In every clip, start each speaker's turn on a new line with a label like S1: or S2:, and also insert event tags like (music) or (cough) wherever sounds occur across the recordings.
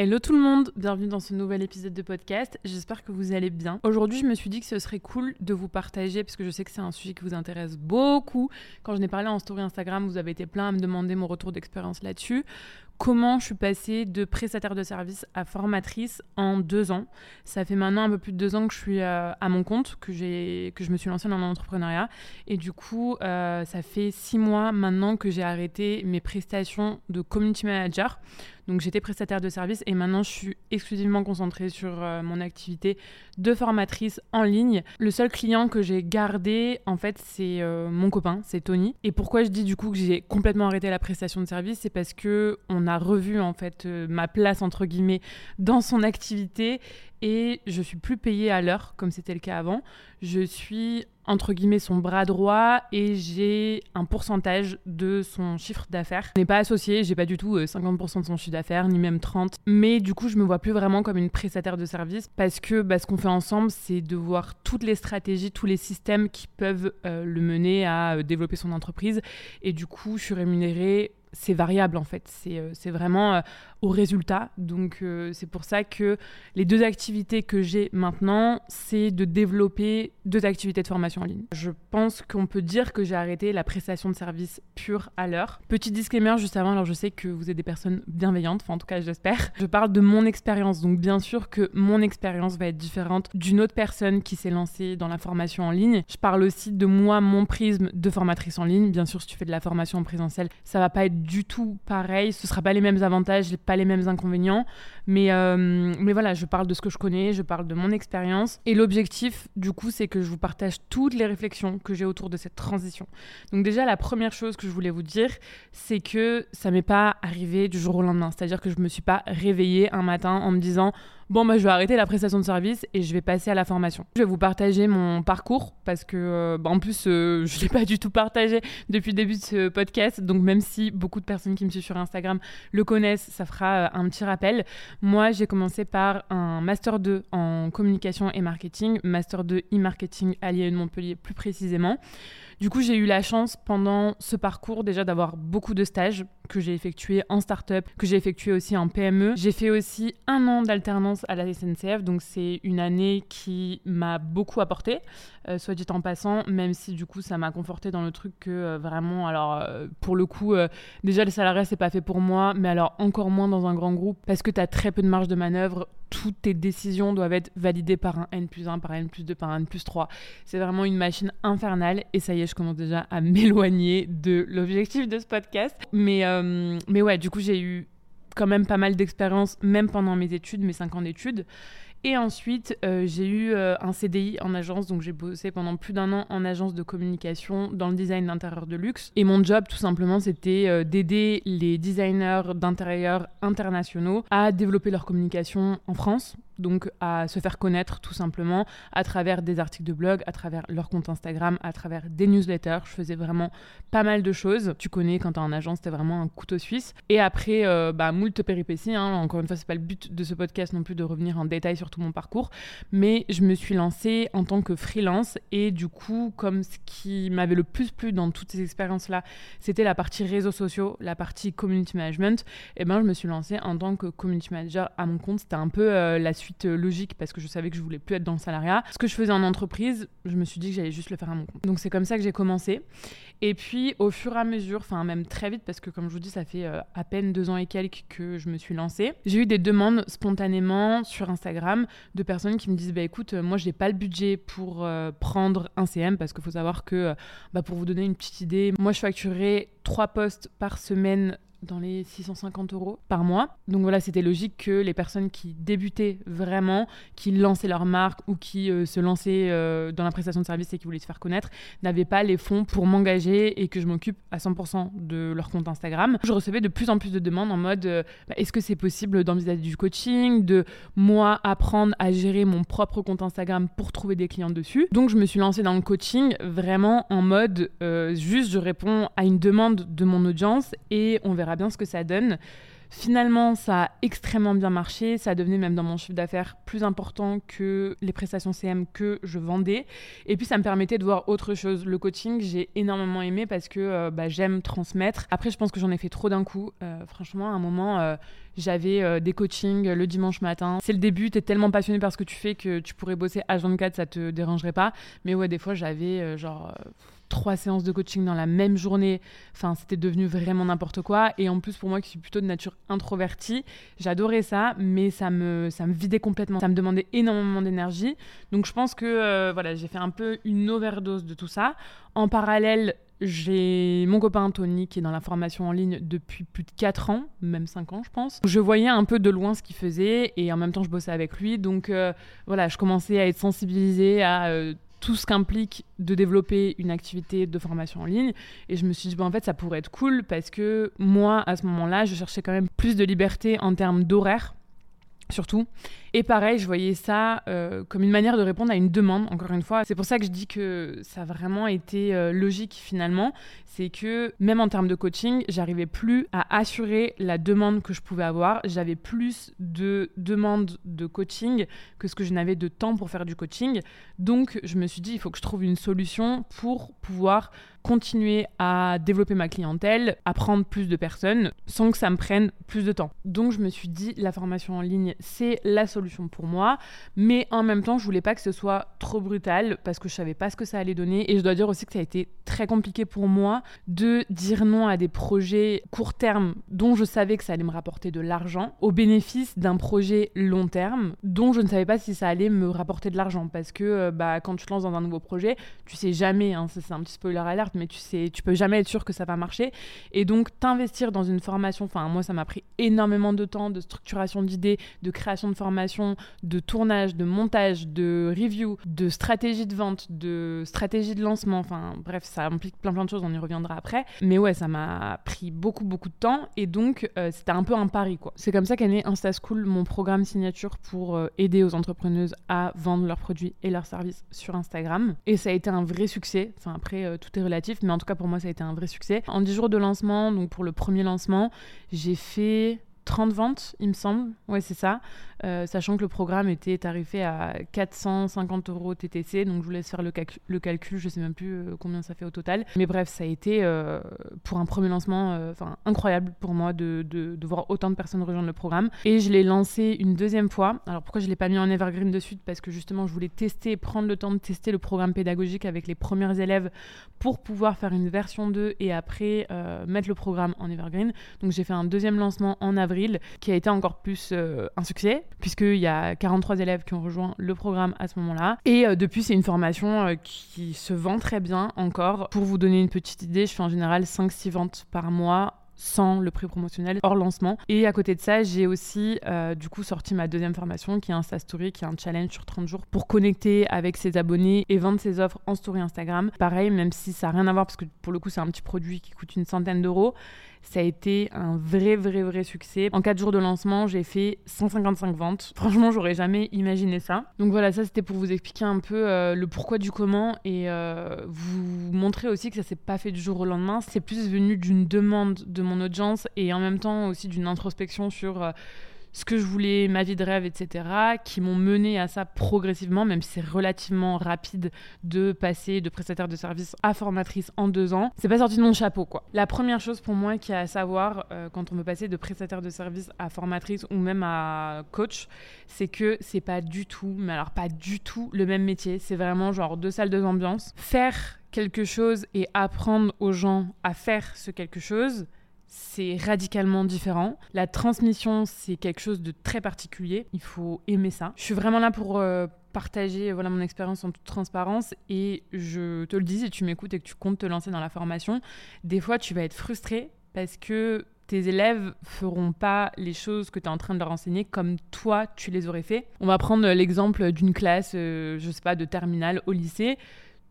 S1: Hello tout le monde, bienvenue dans ce nouvel épisode de podcast. J'espère que vous allez bien. Aujourd'hui, je me suis dit que ce serait cool de vous partager, parce que je sais que c'est un sujet qui vous intéresse beaucoup. Quand je n'ai parlé en story Instagram, vous avez été plein à me demander mon retour d'expérience là-dessus comment je suis passée de prestataire de service à formatrice en deux ans. Ça fait maintenant un peu plus de deux ans que je suis euh, à mon compte, que, que je me suis lancée dans l'entrepreneuriat. Et du coup, euh, ça fait six mois maintenant que j'ai arrêté mes prestations de community manager. Donc j'étais prestataire de service et maintenant je suis exclusivement concentrée sur euh, mon activité de formatrice en ligne. Le seul client que j'ai gardé, en fait, c'est mon copain, c'est Tony. Et pourquoi je dis du coup que j'ai complètement arrêté la prestation de service, c'est parce que on a revu en fait euh, ma place entre guillemets dans son activité et je suis plus payée à l'heure comme c'était le cas avant. Je suis entre guillemets son bras droit et j'ai un pourcentage de son chiffre d'affaires. On n'est pas associé, j'ai pas du tout 50% euh, de son chiffre d'affaires ni même 30. Mais du coup, je me vois plus vraiment comme une prestataire de service parce que bah, ce qu'on fait ensemble, c'est de voir toutes les stratégies, tous les systèmes qui peuvent euh, le mener à développer son entreprise et du coup, je suis rémunérée c'est variable en fait. C'est euh, vraiment euh, au résultat. Donc euh, c'est pour ça que les deux activités que j'ai maintenant, c'est de développer deux activités de formation en ligne. Je pense qu'on peut dire que j'ai arrêté la prestation de services pure à l'heure. Petit disclaimer juste avant, alors je sais que vous êtes des personnes bienveillantes, enfin en tout cas j'espère. Je parle de mon expérience, donc bien sûr que mon expérience va être différente d'une autre personne qui s'est lancée dans la formation en ligne. Je parle aussi de moi, mon prisme de formatrice en ligne. Bien sûr, si tu fais de la formation en présentiel, ça va pas être du tout pareil, ce sera pas les mêmes avantages, pas les mêmes inconvénients, mais, euh, mais voilà, je parle de ce que je connais, je parle de mon expérience, et l'objectif, du coup, c'est que je vous partage toutes les réflexions que j'ai autour de cette transition. Donc déjà, la première chose que je voulais vous dire, c'est que ça m'est pas arrivé du jour au lendemain, c'est-à-dire que je me suis pas réveillée un matin en me disant bon, je vais arrêter la prestation de service et je vais passer à la formation. Je vais vous partager mon parcours parce que, euh, bah, en plus, euh, (laughs) je ne l'ai pas du tout partagé depuis le début de ce podcast. Donc, même si beaucoup de personnes qui me suivent sur Instagram le connaissent, ça fera euh, un petit rappel. Moi, j'ai commencé par un Master 2 en communication et marketing, Master 2 e-marketing à Lyon Montpellier plus précisément. Du coup, j'ai eu la chance pendant ce parcours déjà d'avoir beaucoup de stages que j'ai effectués en start-up, que j'ai effectué aussi en PME. J'ai fait aussi un an d'alternance à la SNCF, donc c'est une année qui m'a beaucoup apporté, euh, soit dit en passant, même si du coup ça m'a conforté dans le truc que euh, vraiment, alors euh, pour le coup, déjà le salariat c'est pas fait pour moi, mais alors encore moins dans un grand groupe parce que tu as très peu de marge de manœuvre toutes tes décisions doivent être validées par un N plus 1, par un N plus 2, par un N plus 3. C'est vraiment une machine infernale. Et ça y est, je commence déjà à (laughs) m'éloigner de l'objectif de ce podcast. Mais, euh, mais ouais, du coup, j'ai eu quand même pas mal d'expérience, même pendant mes études, mes 5 ans d'études. Et ensuite, euh, j'ai eu euh, un CDI en agence, donc j'ai bossé pendant plus d'un an en agence de communication dans le design d'intérieur de luxe. Et mon job, tout simplement, c'était euh, d'aider les designers d'intérieur internationaux à développer leur communication en France, donc à se faire connaître tout simplement à travers des articles de blog, à travers leur compte Instagram, à travers des newsletters. Je faisais vraiment pas mal de choses. Tu connais, quand t'es en agence, c'était vraiment un couteau suisse. Et après, euh, bah, moult péripéties. Hein. Encore une fois, c'est pas le but de ce podcast non plus de revenir en détail sur tout mon parcours, mais je me suis lancée en tant que freelance et du coup, comme ce qui m'avait le plus plu dans toutes ces expériences-là, c'était la partie réseaux sociaux, la partie community management, et eh ben je me suis lancée en tant que community manager à mon compte. C'était un peu euh, la suite euh, logique parce que je savais que je voulais plus être dans le salariat. Ce que je faisais en entreprise, je me suis dit que j'allais juste le faire à mon compte. Donc c'est comme ça que j'ai commencé. Et puis au fur et à mesure, enfin même très vite, parce que comme je vous dis, ça fait euh, à peine deux ans et quelques que je me suis lancée, j'ai eu des demandes spontanément sur Instagram de personnes qui me disent bah écoute, euh, moi j'ai pas le budget pour prendre un CM parce qu'il faut savoir que bah, pour vous donner une petite idée, moi je facturais trois postes par semaine dans les 650 euros par mois. Donc voilà, c'était logique que les personnes qui débutaient vraiment, qui lançaient leur marque ou qui euh, se lançaient euh, dans la prestation de service et qui voulaient se faire connaître, n'avaient pas les fonds pour m'engager et que je m'occupe à 100% de leur compte Instagram. Je recevais de plus en plus de demandes en mode euh, bah, est-ce que c'est possible d'envisager du coaching, de moi apprendre à gérer mon propre compte Instagram pour trouver des clients dessus. Donc je me suis lancée dans le coaching vraiment en mode juste je réponds à une demande de mon audience et on verra bien ce que ça donne. Finalement, ça a extrêmement bien marché. Ça devenait même dans mon chiffre d'affaires plus important que les prestations CM que je vendais. Et puis, ça me permettait de voir autre chose. Le coaching, j'ai énormément aimé parce que euh, bah, j'aime transmettre. Après, je pense que j'en ai fait trop d'un coup. Euh, franchement, à un moment, euh, j'avais des coachings le dimanche matin. C'est le début, tu es tellement passionné par ce que tu fais que tu pourrais bosser H24, ça te dérangerait pas. Mais ouais, des fois, j'avais genre trois séances de coaching dans la même journée. Enfin, c'était devenu vraiment n'importe quoi. Et en plus, pour moi qui suis plutôt de nature introvertie, j'adorais ça, mais ça me, ça me vidait complètement. Ça me demandait énormément d'énergie. Donc, je pense que euh, voilà, j'ai fait un peu une overdose de tout ça. En parallèle, j'ai mon copain Anthony qui est dans la formation en ligne depuis plus de 4 ans, même 5 ans je pense. Je voyais un peu de loin ce qu'il faisait et en même temps je bossais avec lui. Donc euh, voilà, je commençais à être sensibilisée à euh, tout ce qu'implique de développer une activité de formation en ligne. Et je me suis dit, bon, en fait, ça pourrait être cool parce que moi, à ce moment-là, je cherchais quand même plus de liberté en termes d'horaire, surtout. Et pareil, je voyais ça euh, comme une manière de répondre à une demande, encore une fois. C'est pour ça que je dis que ça a vraiment été euh, logique finalement. C'est que même en termes de coaching, j'arrivais plus à assurer la demande que je pouvais avoir. J'avais plus de demandes de coaching que ce que je n'avais de temps pour faire du coaching. Donc je me suis dit, il faut que je trouve une solution pour pouvoir continuer à développer ma clientèle, à prendre plus de personnes sans que ça me prenne plus de temps. Donc je me suis dit, la formation en ligne, c'est la solution pour moi, mais en même temps, je voulais pas que ce soit trop brutal parce que je savais pas ce que ça allait donner. Et je dois dire aussi que ça a été très compliqué pour moi de dire non à des projets court terme dont je savais que ça allait me rapporter de l'argent au bénéfice d'un projet long terme dont je ne savais pas si ça allait me rapporter de l'argent parce que euh, bah, quand tu te lances dans un nouveau projet, tu sais jamais, hein, c'est un petit spoiler mais tu sais, tu peux jamais être sûr que ça va marcher. Et donc, t'investir dans une formation, enfin, moi, ça m'a pris énormément de temps de structuration d'idées, de création de formation de tournage, de montage, de review, de stratégie de vente, de stratégie de lancement. Enfin, bref, ça implique plein plein de choses, on y reviendra après. Mais ouais, ça m'a pris beaucoup beaucoup de temps et donc euh, c'était un peu un pari quoi. C'est comme ça qu'est né Insta School, mon programme signature pour euh, aider aux entrepreneuses à vendre leurs produits et leurs services sur Instagram. Et ça a été un vrai succès. Enfin, après, euh, tout est relatif, mais en tout cas pour moi, ça a été un vrai succès. En 10 jours de lancement, donc pour le premier lancement, j'ai fait 30 ventes, il me semble. Ouais, c'est ça. Euh, sachant que le programme était tarifé à 450 euros TTC. Donc, je vous laisse faire le, calcul. Je sais même plus euh, combien ça fait au total. Mais bref, ça a été euh, pour un premier lancement incroyable pour moi de, de, voir autant de personnes rejoindre le programme. Et je l'ai lancé une deuxième fois. Alors, pourquoi je ne l'ai pas mis en evergreen de suite? Parce que justement, je voulais tester, prendre le temps de tester le programme pédagogique avec les premiers élèves pour pouvoir faire une version 2 et après mettre le programme en evergreen. Donc, j'ai fait un deuxième lancement en avril qui a été encore plus euh, un succès, puisqu'il y a 43 élèves qui ont rejoint le programme à ce moment-là. Et euh, depuis, c'est une formation euh, qui se vend très bien encore. Pour vous donner une petite idée, je fais en général 5-6 ventes par mois sans le prix promotionnel hors lancement. Et à côté de ça, j'ai aussi du coup sorti ma deuxième formation qui est Insta Story, qui est un challenge sur 30 jours pour connecter avec ses abonnés et vendre ses offres en story Instagram. Pareil, même si ça n'a rien à voir parce que pour le coup c'est un petit produit qui coûte une centaine d'euros, ça a été un vrai, vrai, vrai succès. En 4 jours de lancement, j'ai fait 155 ventes. Franchement, j'aurais jamais imaginé ça. Donc voilà, ça c'était pour vous expliquer un peu euh, le pourquoi du comment et euh, vous montrer aussi que ça s'est pas fait du jour au lendemain. C'est plus venu d'une demande de mon audience et en même temps aussi d'une introspection sur euh, ce que je voulais, ma vie de rêve, etc., qui m'ont mené à ça progressivement, même si c'est relativement rapide de passer de prestataire de service à formatrice en deux ans. C'est pas sorti de mon chapeau, quoi. La première chose pour moi qui a à savoir euh, quand on veut passer de prestataire de service à formatrice ou même à coach, c'est que c'est pas du tout, mais alors pas du tout le même métier. C'est vraiment genre deux salles, deux ambiances. Faire quelque chose et apprendre aux gens à faire ce quelque chose, c'est radicalement différent. La transmission, c'est quelque chose de très particulier. Il faut aimer ça. Je suis vraiment là pour euh, partager voilà, mon expérience en toute transparence et je te le dis, si tu m'écoutes et que tu comptes te lancer dans la formation, des fois tu vas être frustré parce que tes élèves feront pas les choses que tu es en train de leur enseigner comme toi tu les aurais fait. On va prendre l'exemple d'une classe, euh, je sais pas, de terminale au lycée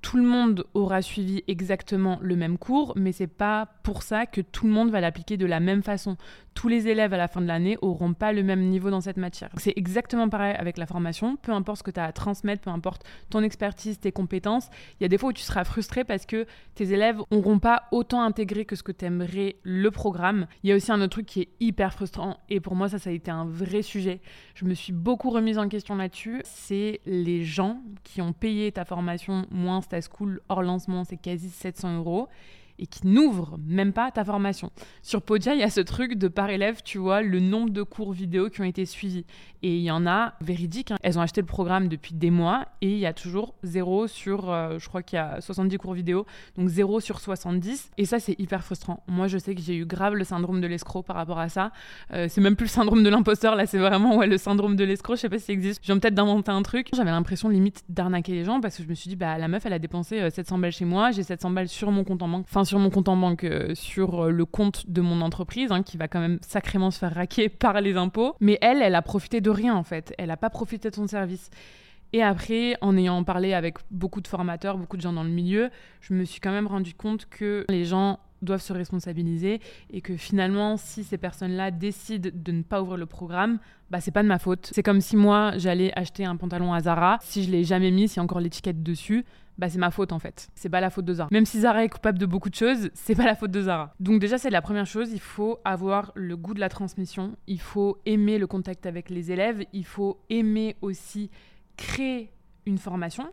S1: tout le monde aura suivi exactement le même cours, mais c'est pas pour ça que tout le monde va l'appliquer de la même façon. Tous les élèves à la fin de l'année auront pas le même niveau dans cette matière. C'est exactement pareil avec la formation, peu importe ce que tu as à transmettre, peu importe ton expertise, tes compétences, il y a des fois où tu seras frustré parce que tes élèves n'auront pas autant intégré que ce que tu aimerais le programme. Il y a aussi un autre truc qui est hyper frustrant et pour moi ça ça a été un vrai sujet. Je me suis beaucoup remise en question là-dessus, c'est les gens qui ont payé ta formation moins ta school hors lancement, c'est quasi 700 euros et qui n'ouvre même pas ta formation. Sur Podia, il y a ce truc de par élève, tu vois, le nombre de cours vidéo qui ont été suivis. Et il y en a véridiques. Hein. Elles ont acheté le programme depuis des mois et il y a toujours zéro sur, euh, je crois qu'il y a 70 cours vidéo, donc zéro sur 70. Et ça, c'est hyper frustrant. Moi, je sais que j'ai eu grave le syndrome de l'escroc par rapport à ça. Euh, c'est même plus le syndrome de l'imposteur, là, c'est vraiment le syndrome de l'escroc. Je sais pas si ça existe. Viens peut-être d'inventer un truc. J'avais l'impression limite d'arnaquer les gens parce que je me suis dit, bah, la meuf, elle a dépensé 700 euh, balles chez moi, j'ai 700 balles sur mon compte en banque, sur mon compte en banque, sur le compte de mon entreprise, hein, qui va quand même sacrément se faire raquer (laughs) par les impôts. Mais elle, elle a profité de rien en fait. Elle n'a pas profité de son service. Et après, en ayant parlé avec beaucoup de formateurs, beaucoup de gens dans le milieu, je me suis quand même rendu compte que les gens doivent se responsabiliser et que finalement, si ces personnes-là décident de ne pas ouvrir le programme, bah c'est pas de ma faute. C'est comme si moi j'allais acheter un pantalon à Zara, si je l'ai jamais mis, s'il y a encore l'étiquette dessus, bah c'est ma faute en fait. C'est pas la faute de Zara. Même si Zara est coupable de beaucoup de choses, c'est pas la faute de Zara. Donc déjà c'est la première chose, il faut avoir le goût de la transmission, il faut aimer le contact avec les élèves, il faut aimer aussi créer une formation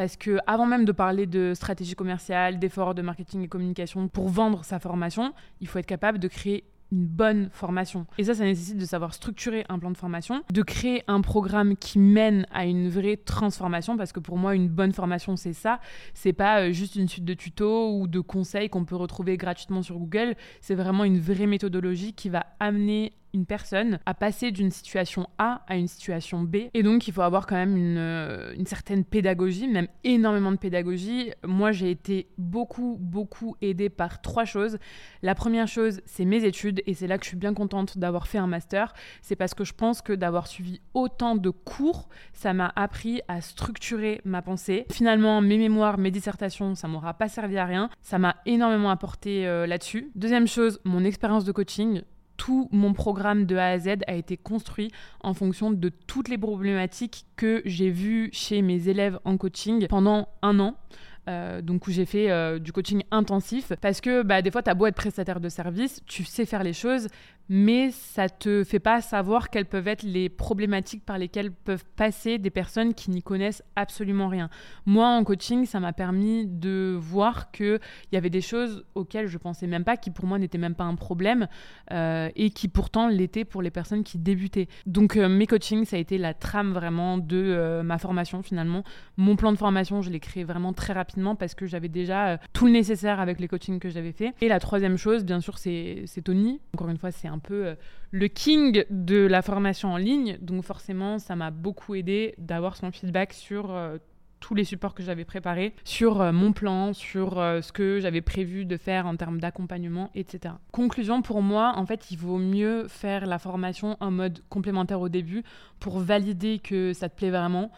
S1: parce que avant même de parler de stratégie commerciale, d'efforts de marketing et communication pour vendre sa formation, il faut être capable de créer une bonne formation. Et ça, ça nécessite de savoir structurer un plan de formation, de créer un programme qui mène à une vraie transformation, parce que pour moi, une bonne formation, c'est ça. C'est pas euh, juste une suite de tutos ou de conseils qu'on peut retrouver gratuitement sur Google. C'est vraiment une vraie méthodologie qui va amener une personne à passer d'une situation A à une situation B. Et donc, il faut avoir quand même une, euh, une certaine pédagogie, même énormément de pédagogie. Moi, j'ai été beaucoup, beaucoup aidée par trois choses. La première chose, c'est mes études, et c'est là que je suis bien contente d'avoir fait un master. C'est parce que je pense que d'avoir suivi autant de cours, ça m'a appris à structurer ma pensée. Finalement, mes mémoires, mes dissertations, ça m'aura pas servi à rien. Ça m'a énormément apporté euh, là-dessus. Deuxième chose, mon expérience de coaching tout mon programme de A à Z a été construit en fonction de toutes les problématiques que j'ai vues chez mes élèves en coaching pendant un an. Euh, donc où j'ai fait euh, du coaching intensif parce que bah, des fois tu as beau être prestataire de service, tu sais faire les choses, mais ça te fait pas savoir quelles peuvent être les problématiques par lesquelles peuvent passer des personnes qui n'y connaissent absolument rien. Moi, en coaching, ça m'a permis de voir qu'il y avait des choses auxquelles je pensais même pas, qui pour moi n'étaient même pas un problème, euh, et qui pourtant l'étaient pour les personnes qui débutaient. Donc euh, mes coachings, ça a été la trame vraiment de euh, ma formation finalement. Mon plan de formation, je l'ai créé vraiment très rapidement parce que j'avais déjà tout le nécessaire avec les coachings que j'avais fait. Et la troisième chose, bien sûr, c'est Tony. Encore une fois, c'est un peu euh, le king de la formation en ligne. Donc forcément, ça m'a beaucoup aidé d'avoir son feedback sur euh, tous les supports que j'avais préparés, sur euh, mon plan, sur ce que j'avais prévu de faire en termes d'accompagnement, etc. Conclusion, pour moi, en fait, il vaut mieux faire la formation en mode complémentaire au début pour valider que ça te plaît vraiment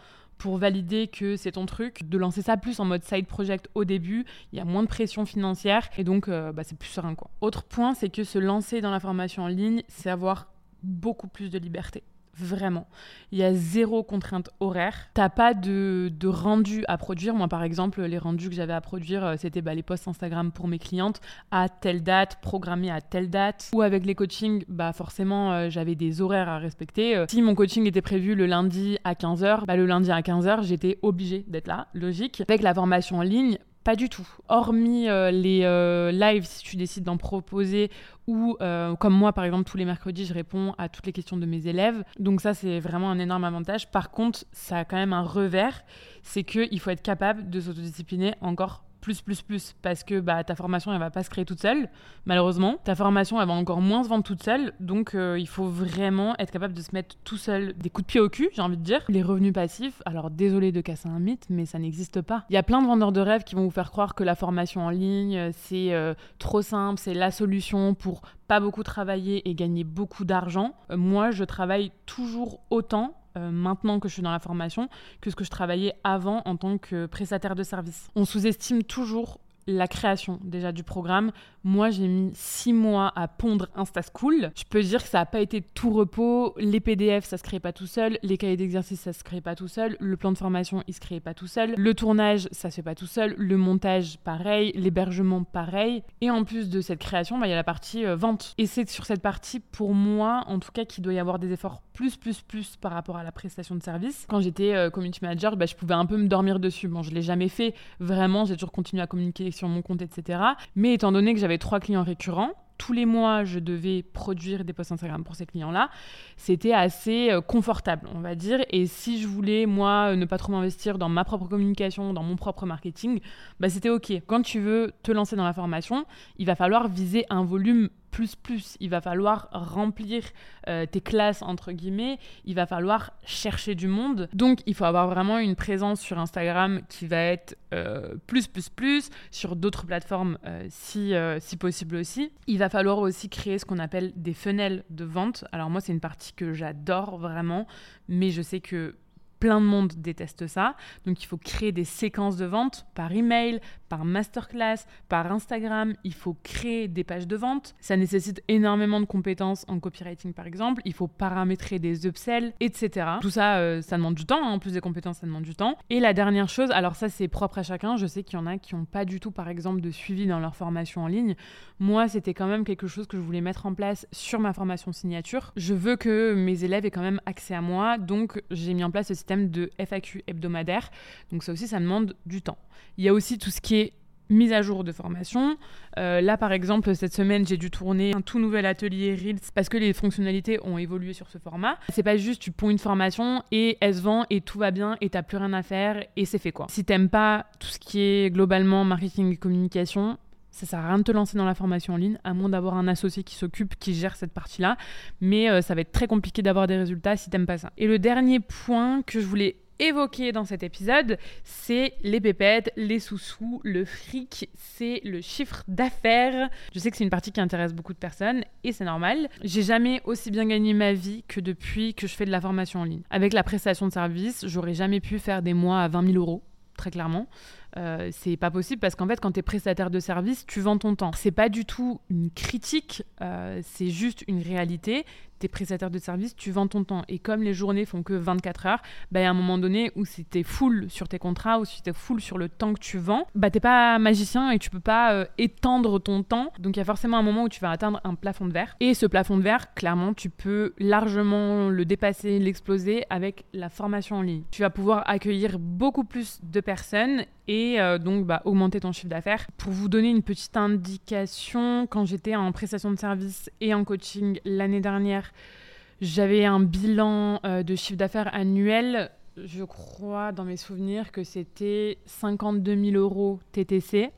S1: pour valider que c'est ton truc, de lancer ça plus en mode side project au début, il y a moins de pression financière et donc euh, bah, c'est plus serein quoi. Autre point, c'est que se lancer dans la formation en ligne, c'est avoir beaucoup plus de liberté. Vraiment. Il y a zéro contrainte horaire. T'as pas de, de, rendu à produire. Moi, par exemple, les rendus que j'avais à produire, euh, c'était bah, les posts Instagram pour mes clientes à telle date, programmés à telle date. Ou avec les coachings, bah, forcément, euh, j'avais des horaires à respecter. Euh, si mon coaching était prévu le lundi à 15h, bah, le lundi à 15h, j'étais obligée d'être là, logique. Avec la formation en ligne, pas du tout. Hormis euh, les euh, lives, si tu décides d'en proposer, ou euh, comme moi, par exemple, tous les mercredis, je réponds à toutes les questions de mes élèves. Donc ça, c'est vraiment un énorme avantage. Par contre, ça a quand même un revers, c'est qu'il faut être capable de s'autodiscipliner encore plus, plus, plus, parce que bah, ta formation, elle va pas se créer toute seule, malheureusement. Ta formation, elle va encore moins se vendre toute seule, donc euh, il faut vraiment être capable de se mettre tout seul des coups de pied au cul, j'ai envie de dire. Les revenus passifs, alors désolé de casser un mythe, mais ça n'existe pas. Il y a plein de vendeurs de rêves qui vont vous faire croire que la formation en ligne, euh, c'est euh, trop simple, c'est la solution pour pas beaucoup travailler et gagner beaucoup d'argent. moi, je travaille toujours autant maintenant que je suis dans la formation que ce que je travaillais avant en tant que prestataire de service. On sous-estime toujours la création déjà du programme. Moi, j'ai mis six mois à pondre InstaSchool. Je peux dire que ça n'a pas été tout repos. Les PDF, ça se crée pas tout seul. Les cahiers d'exercice, ça se crée pas tout seul. Le plan de formation, il se crée pas tout seul. Le tournage, ça se fait pas tout seul. Le montage, pareil. L'hébergement, pareil. Et en plus de cette création, bah, il y a la partie euh, vente. Et c'est sur cette partie, pour moi, en tout cas, qu'il doit y avoir des efforts plus, plus, plus par rapport à la prestation de service. Quand j'étais euh, community manager, bah, je pouvais un peu me dormir dessus. Bon, je l'ai jamais fait vraiment. J'ai toujours continué à communiquer sur mon compte, etc. Mais étant donné que j'avais trois clients récurrents, tous les mois, je devais produire des posts Instagram pour ces clients-là. C'était assez euh, confortable, on va dire. Et si je voulais, moi, euh, ne pas trop m'investir dans ma propre communication, dans mon propre marketing, bah, c'était OK. Quand tu veux te lancer dans la formation, il va falloir viser un volume plus plus. Il va falloir remplir euh, tes classes, entre guillemets. Il va falloir chercher du monde. Donc, il faut avoir vraiment une présence sur Instagram qui va être euh, plus plus plus, sur d'autres plateformes euh, si, si possible aussi. Il va falloir aussi créer ce qu'on appelle des funnels de vente. Alors moi, c'est une partie que j'adore vraiment, mais je sais que plein de monde déteste ça. Donc il faut créer des séquences de vente par email, par masterclass, par Instagram. Il faut créer des pages de vente. Ça nécessite énormément de compétences en copywriting par exemple. Il faut paramétrer des upsells, etc. Tout ça, euh, ça demande du temps. Hein. En plus des compétences, ça demande du temps. Et la dernière chose, alors ça c'est propre à chacun. Je sais qu'il y en a qui n'ont pas du tout par exemple de suivi dans leur formation en ligne. Moi, c'était quand même quelque chose que je voulais mettre en place sur ma formation signature. Je veux que mes élèves aient quand même accès à moi. Donc j'ai mis en place ce système de FAQ hebdomadaire. Donc ça aussi, ça demande du temps. Il y a aussi tout ce qui est mise à jour de formation. Euh, là, par exemple, cette semaine, j'ai dû tourner un tout nouvel atelier Reels parce que les fonctionnalités ont évolué sur ce format. C'est pas juste tu ponds une formation et elle se vend et tout va bien et t'as plus rien à faire et c'est fait quoi. Si t'aimes pas tout ce qui est globalement marketing et communication, ça sert à rien de te lancer dans la formation en ligne, à moins d'avoir un associé qui s'occupe, qui gère cette partie-là. Mais euh, ça va être très compliqué d'avoir des résultats si t'aimes pas ça. Et le dernier point que je voulais évoquer dans cet épisode, c'est les pépettes, les sous-sous, le fric, c'est le chiffre d'affaires. Je sais que c'est une partie qui intéresse beaucoup de personnes et c'est normal. J'ai jamais aussi bien gagné ma vie que depuis que je fais de la formation en ligne. Avec la prestation de service, j'aurais jamais pu faire des mois à 20 000 euros, très clairement. Euh, c'est pas possible parce qu'en fait, quand tu es prestataire de service, tu vends ton temps. C'est pas du tout une critique, euh, c'est juste une réalité. Es prestataire de service, tu vends ton temps. Et comme les journées font que 24 heures, bah, a un moment donné où si tu es full sur tes contrats ou si tu es full sur le temps que tu vends, bah, t'es pas magicien et tu peux pas euh, étendre ton temps. Donc il y a forcément un moment où tu vas atteindre un plafond de verre. Et ce plafond de verre, clairement, tu peux largement le dépasser, l'exploser avec la formation en ligne. Tu vas pouvoir accueillir beaucoup plus de personnes et euh, donc bah, augmenter ton chiffre d'affaires. Pour vous donner une petite indication, quand j'étais en prestation de service et en coaching l'année dernière, j'avais un bilan euh, de chiffre d'affaires annuel. Je crois dans mes souvenirs que c'était 52 000 euros TTC.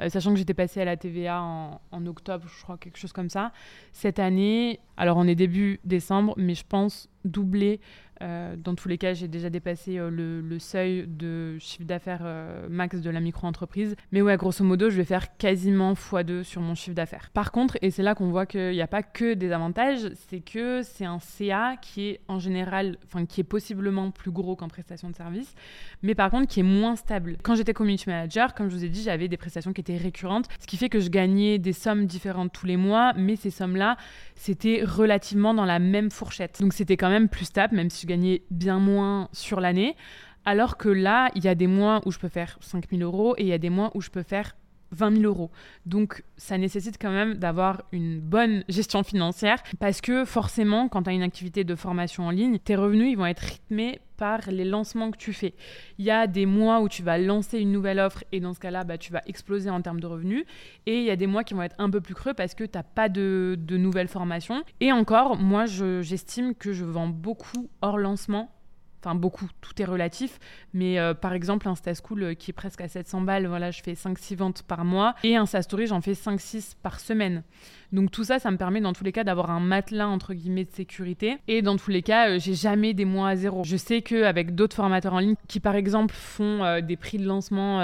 S1: Euh, sachant que j'étais passée à la TVA en, en, octobre, je crois, quelque chose comme ça. Cette année, alors on est début décembre, mais je pense doubler euh, dans tous les cas, j'ai déjà dépassé euh, le, seuil de chiffre d'affaires euh, max de la micro-entreprise. Mais ouais, grosso modo, je vais faire quasiment x2 sur mon chiffre d'affaires. Par contre, et c'est là qu'on voit qu'il n'y a pas que des avantages, c'est que c'est un CA qui est en général, enfin qui est possiblement plus gros qu'en prestation de service, mais par contre qui est moins stable. Quand j'étais community manager, comme je vous ai dit, j'avais des prestations qui étaient récurrentes, ce qui fait que je gagnais des sommes différentes tous les mois, mais ces sommes-là, c'était relativement dans la même fourchette. Donc c'était quand même plus stable, même si je gagnais bien moins sur l'année. Alors que là, il y a des mois où je peux faire 5 000 euros et il y a des mois où je peux faire 20 000 euros. Donc, ça nécessite quand même d'avoir une bonne gestion financière parce que forcément, quand tu as une activité de formation en ligne, tes revenus, ils vont être rythmés par les lancements que tu fais. Il y a des mois où tu vas lancer une nouvelle offre et dans ce cas-là, bah, tu vas exploser en termes de revenus. Et il y a des mois qui vont être un peu plus creux parce que tu n'as pas de, de nouvelles formations. Et encore, moi, j'estime que je vends beaucoup hors lancement enfin beaucoup, tout est relatif, mais euh, par exemple un Staschool euh, qui est presque à 700 balles, voilà, je fais 5-6 ventes par mois, et un Sastory, j'en fais 5-6 par semaine. Donc tout ça, ça me permet dans tous les cas d'avoir un matelas entre guillemets de sécurité, et dans tous les cas, euh, j'ai jamais des mois à zéro. Je sais qu'avec d'autres formateurs en ligne qui par exemple font des prix de lancement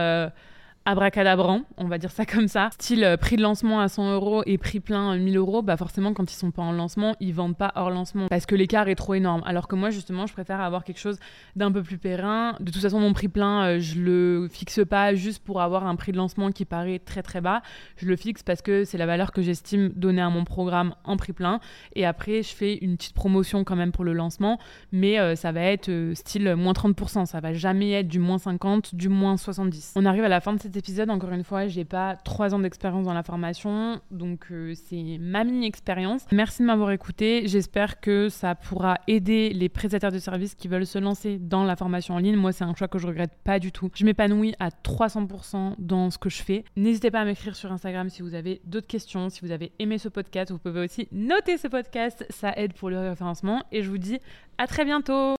S1: abracadabrant, on va dire ça comme ça. Style euh, prix de lancement à 100 euros et prix plein 1000 euros, bah forcément quand ils sont pas en lancement, ils vendent pas hors lancement parce que l'écart est trop énorme. Alors que moi justement, je préfère avoir quelque chose d'un peu plus périn. De toute façon, mon prix plein, euh, je le fixe pas juste pour avoir un prix de lancement qui paraît très très bas. Je le fixe parce que c'est la valeur que j'estime donner à mon programme en prix plein. Et après, je fais une petite promotion quand même pour le lancement, mais euh, ça va être style moins 30%. Ça va jamais être du moins 50, du moins 70. On arrive à la fin de cette épisode, encore une fois, j'ai pas trois ans d'expérience dans la formation, donc euh, c'est ma mini-expérience. Merci de m'avoir écouté. J'espère que ça pourra aider les prestataires de services qui veulent se lancer dans la formation en ligne. Moi, c'est un choix que je regrette pas du tout. Je m'épanouis à 300% dans ce que je fais. N'hésitez pas à m'écrire sur Instagram si vous avez d'autres questions, si vous avez aimé ce podcast. Vous pouvez aussi noter ce podcast, ça aide pour le référencement. Et je vous dis à très bientôt